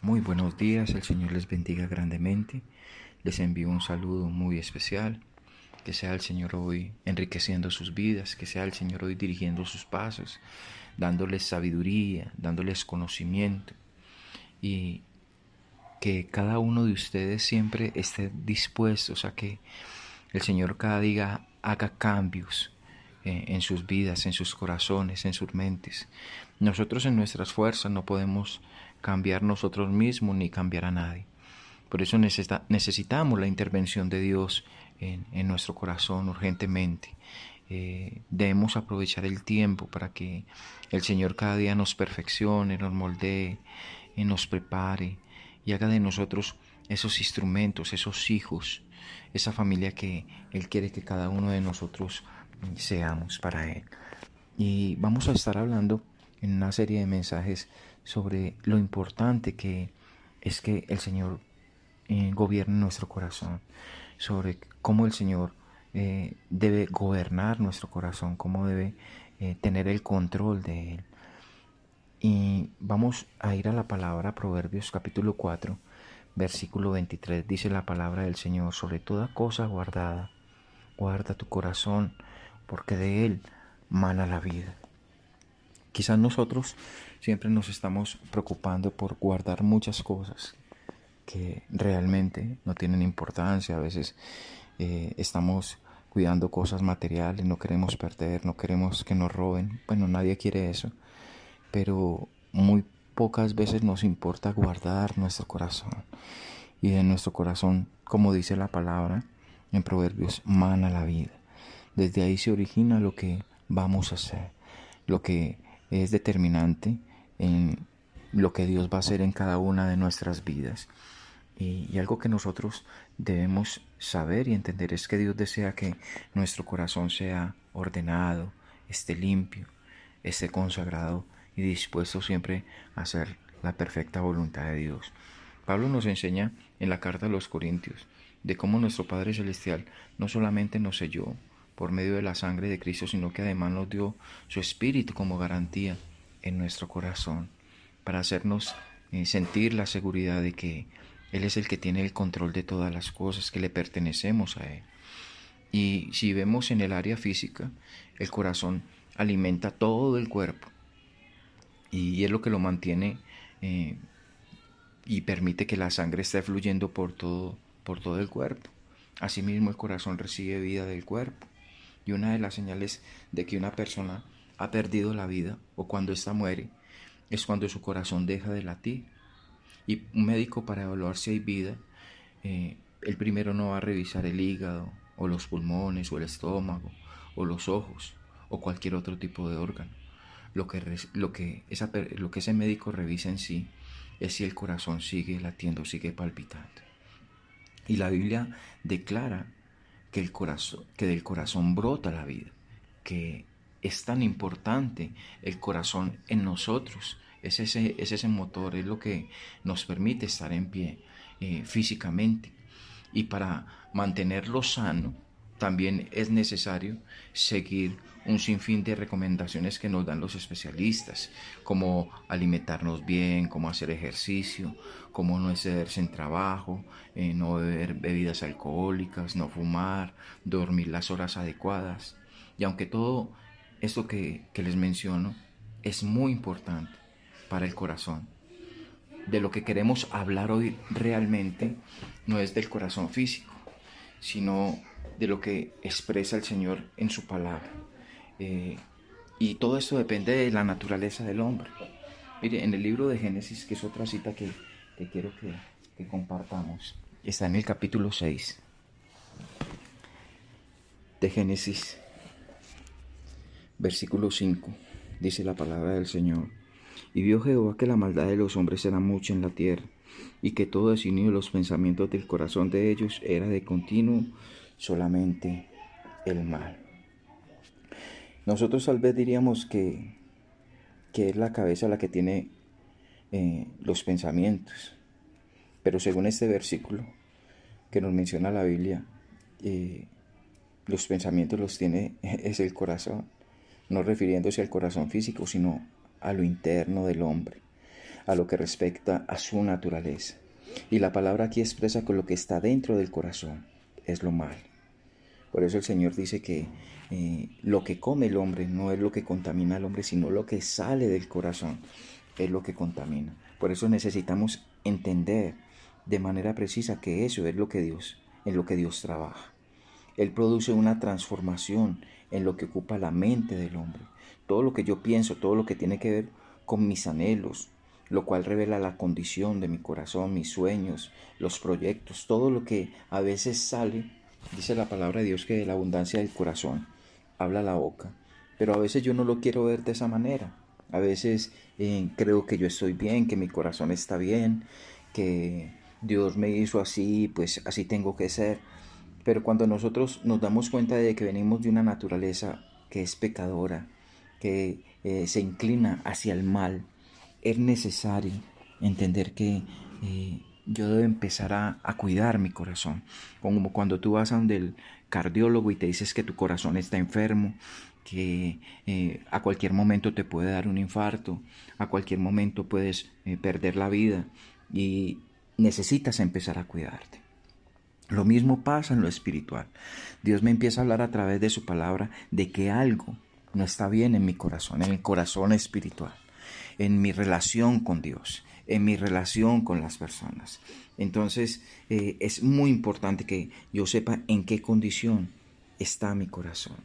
Muy buenos días, el Señor les bendiga grandemente. Les envío un saludo muy especial. Que sea el Señor hoy enriqueciendo sus vidas, que sea el Señor hoy dirigiendo sus pasos, dándoles sabiduría, dándoles conocimiento y que cada uno de ustedes siempre esté dispuesto a que el Señor cada día haga cambios eh, en sus vidas, en sus corazones, en sus mentes. Nosotros en nuestras fuerzas no podemos cambiar nosotros mismos ni cambiar a nadie. Por eso necesitamos la intervención de Dios en, nuestro corazón urgentemente. Eh, debemos aprovechar el tiempo para que el Señor cada día nos perfeccione, nos moldee, y nos prepare y haga de nosotros esos instrumentos, esos hijos, esa familia que Él quiere que cada uno de nosotros seamos para Él. Y vamos a estar hablando en una serie de mensajes sobre lo importante que es que el Señor eh, gobierne nuestro corazón, sobre cómo el Señor eh, debe gobernar nuestro corazón, cómo debe eh, tener el control de él. Y vamos a ir a la palabra Proverbios capítulo 4, versículo 23. Dice la palabra del Señor, sobre toda cosa guardada, guarda tu corazón, porque de él mana la vida. Quizás nosotros siempre nos estamos preocupando por guardar muchas cosas que realmente no tienen importancia. A veces eh, estamos cuidando cosas materiales, no queremos perder, no queremos que nos roben. Bueno, nadie quiere eso, pero muy pocas veces nos importa guardar nuestro corazón. Y de nuestro corazón, como dice la palabra en Proverbios, mana la vida. Desde ahí se origina lo que vamos a hacer, lo que es determinante en lo que Dios va a hacer en cada una de nuestras vidas. Y, algo que nosotros debemos saber y entender es que Dios desea que nuestro corazón sea ordenado, esté limpio, esté consagrado y dispuesto siempre a hacer la perfecta voluntad de Dios. Pablo nos enseña en la carta a los Corintios de cómo nuestro Padre Celestial no solamente nos selló por medio de la sangre de Cristo, sino que además nos dio su Espíritu como garantía en nuestro corazón, para hacernos eh, sentir la seguridad de que Él es el que tiene el control de todas las cosas, que le pertenecemos a Él. Y si vemos en el área física, el corazón alimenta todo el cuerpo y es lo que lo mantiene eh, y permite que la sangre esté fluyendo por todo, por todo el cuerpo. Asimismo, el corazón recibe vida del cuerpo. Y una de las señales de que una persona ha perdido la vida o cuando ésta muere es cuando su corazón deja de latir. Y un médico para evaluar si hay vida, eh, el primero no va a revisar el hígado o los pulmones o el estómago o los ojos o cualquier otro tipo de órgano. Lo que, lo que, lo que ese médico revisa en sí es si el corazón sigue latiendo, sigue palpitando. Y la Biblia declara que, el corazón, que del corazón brota la vida, que es tan importante el corazón en nosotros. Es ese, es ese motor, es lo que nos permite estar en pie eh, físicamente. Y para mantenerlo sano, también es necesario seguir un sinfín de recomendaciones que nos dan los especialistas, como alimentarnos bien, cómo hacer ejercicio, cómo no excederse en trabajo, eh, no beber bebidas alcohólicas, no fumar, dormir las horas adecuadas. Y aunque todo esto que, que les menciono es muy importante para el corazón, de lo que queremos hablar hoy realmente no es del corazón físico, sino de lo que expresa el Señor en su palabra. Eh, y todo esto depende de la naturaleza del hombre. Mire, en el libro de Génesis, que es otra cita que, quiero que, que compartamos, está en el capítulo 6 de Génesis, versículo 5, dice la palabra del Señor. Y vio Jehová que la maldad de los hombres era mucha en la tierra, y que todo de los pensamientos del corazón de ellos era de continuo solamente el mal. Nosotros tal vez diríamos que, que es la cabeza la que tiene eh, los pensamientos, pero según este versículo que nos menciona la Biblia, eh, los pensamientos los tiene es el corazón, no refiriéndose al corazón físico, sino a lo interno del hombre, a lo que respecta a su naturaleza. Y la palabra aquí expresa que lo que está dentro del corazón es lo mal. Por eso el Señor dice que eh, lo que come el hombre no es lo que contamina al hombre, sino lo que sale del corazón es lo que contamina. Por eso necesitamos entender de manera precisa que eso es lo que Dios, en lo que Dios trabaja. Él produce una transformación en lo que ocupa la mente del hombre. Todo lo que yo pienso, todo lo que tiene que ver con mis anhelos, lo cual revela la condición de mi corazón, mis sueños, los proyectos, todo lo que a veces sale, dice la palabra de Dios que de la abundancia del corazón habla la boca, pero a veces yo no lo quiero ver de esa manera. A veces eh, creo que yo estoy bien, que mi corazón está bien, que Dios me hizo así, pues así tengo que ser. Pero cuando nosotros nos damos cuenta de que venimos de una naturaleza que es pecadora, que eh, se inclina hacia el mal, es necesario entender que eh, yo debo empezar a, cuidar mi corazón. Como cuando tú vas a donde el cardiólogo y te dices que tu corazón está enfermo, que eh, a cualquier momento te puede dar un infarto, a cualquier momento puedes eh, perder la vida y necesitas empezar a cuidarte. Lo mismo pasa en lo espiritual. Dios me empieza a hablar a través de su palabra de que algo no está bien en mi corazón, en el corazón espiritual, en mi relación con Dios, en mi relación con las personas. Entonces eh, es muy importante que yo sepa en qué condición está mi corazón.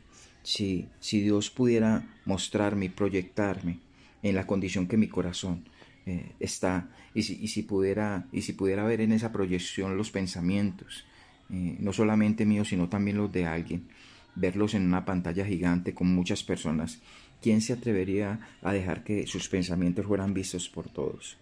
Si, si Dios pudiera mostrarme proyectarme en la condición que mi corazón eh, está y si, y si, pudiera, y si pudiera ver en esa proyección los pensamientos, eh, no solamente míos, sino también los de alguien, verlos en una pantalla gigante con muchas personas, ¿quién se atrevería a dejar que sus pensamientos fueran vistos por todos?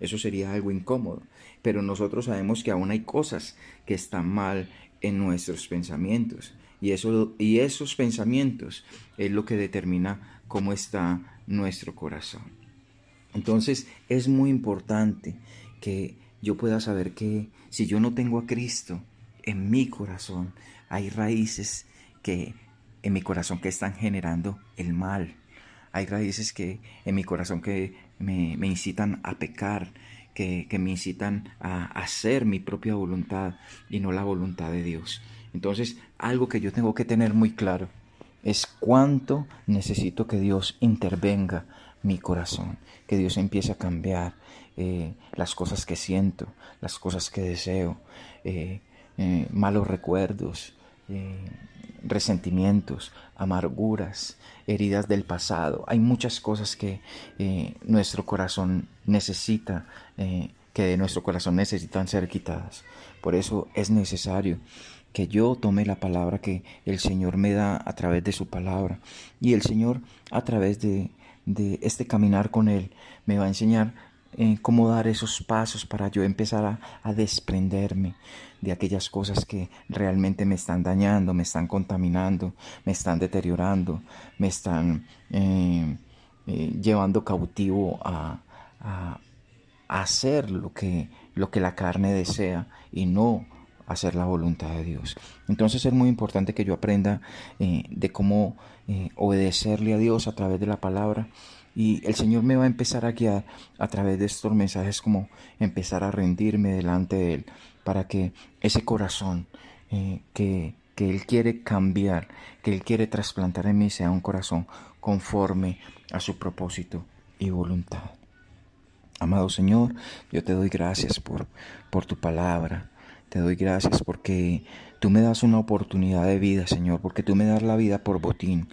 Eso sería algo incómodo. Pero nosotros sabemos que aún hay cosas que están mal en nuestros pensamientos. Y, eso, y esos pensamientos es lo que determina cómo está nuestro corazón. Entonces es muy importante que yo pueda saber que si yo no tengo a Cristo en mi corazón, hay raíces que en mi corazón que están generando el mal. Hay raíces que en mi corazón que me, incitan a pecar, que, me incitan a hacer mi propia voluntad y no la voluntad de Dios. Entonces, algo que yo tengo que tener muy claro es cuánto necesito que Dios intervenga mi corazón, que Dios empiece a cambiar eh, las cosas que siento, las cosas que deseo, eh, eh, malos recuerdos, resentimientos, amarguras, heridas del pasado. Hay muchas cosas que eh, nuestro corazón necesita, eh, que de nuestro corazón necesitan ser quitadas. Por eso es necesario que yo tome la palabra que el Señor me da a través de su palabra. Y el Señor a través de, este caminar con Él me va a enseñar eh, cómo dar esos pasos para yo empezar a, desprenderme de aquellas cosas que realmente me están dañando, me están contaminando, me están deteriorando, me están eh, eh, llevando cautivo a, hacer lo que, lo que la carne desea y no hacer la voluntad de Dios. Entonces es muy importante que yo aprenda de cómo obedecerle a Dios a través de la palabra y el Señor me va a empezar a guiar a través de estos mensajes como empezar a rendirme delante de Él para que ese corazón eh, que, que Él quiere cambiar, que Él quiere trasplantar en mí sea un corazón conforme a su propósito y voluntad. Amado Señor, yo te doy gracias por, por tu palabra. Te doy gracias porque tú me das una oportunidad de vida, Señor, porque tú me das la vida por botín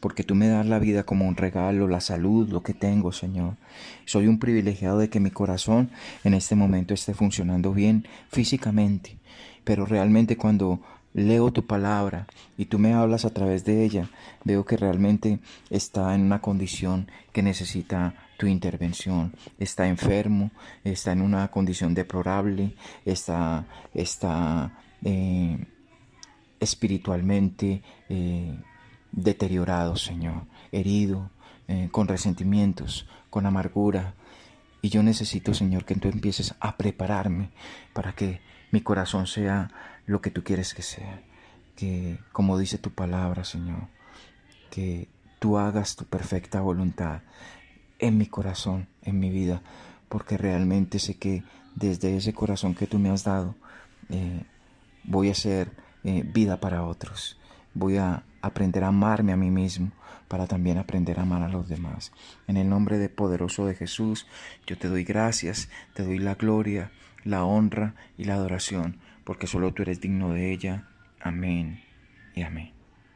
porque tú me das la vida como un regalo, la salud, lo que tengo, Señor. Soy un privilegiado de que mi corazón en este momento esté funcionando bien físicamente, pero realmente cuando leo tu palabra y tú me hablas a través de ella, veo que realmente está en una condición que necesita tu intervención. Está enfermo, está en una condición deplorable, está, está eh, espiritualmente eh, deteriorado, Señor, herido, eh, con resentimientos, con amargura. Y yo necesito, Señor, que tú empieces a prepararme para que mi corazón sea lo que tú quieres que sea. Que, como dice tu palabra, Señor, que tú hagas tu perfecta voluntad en mi corazón, en mi vida, porque realmente sé que desde ese corazón que tú me has dado, voy a ser eh, vida para otros. Voy a aprender a amarme a mí mismo para también aprender a amar a los demás. En el nombre de poderoso de Jesús, yo te doy gracias, te doy la gloria, la honra y la adoración, porque solo tú eres digno de ella. Amén y amén.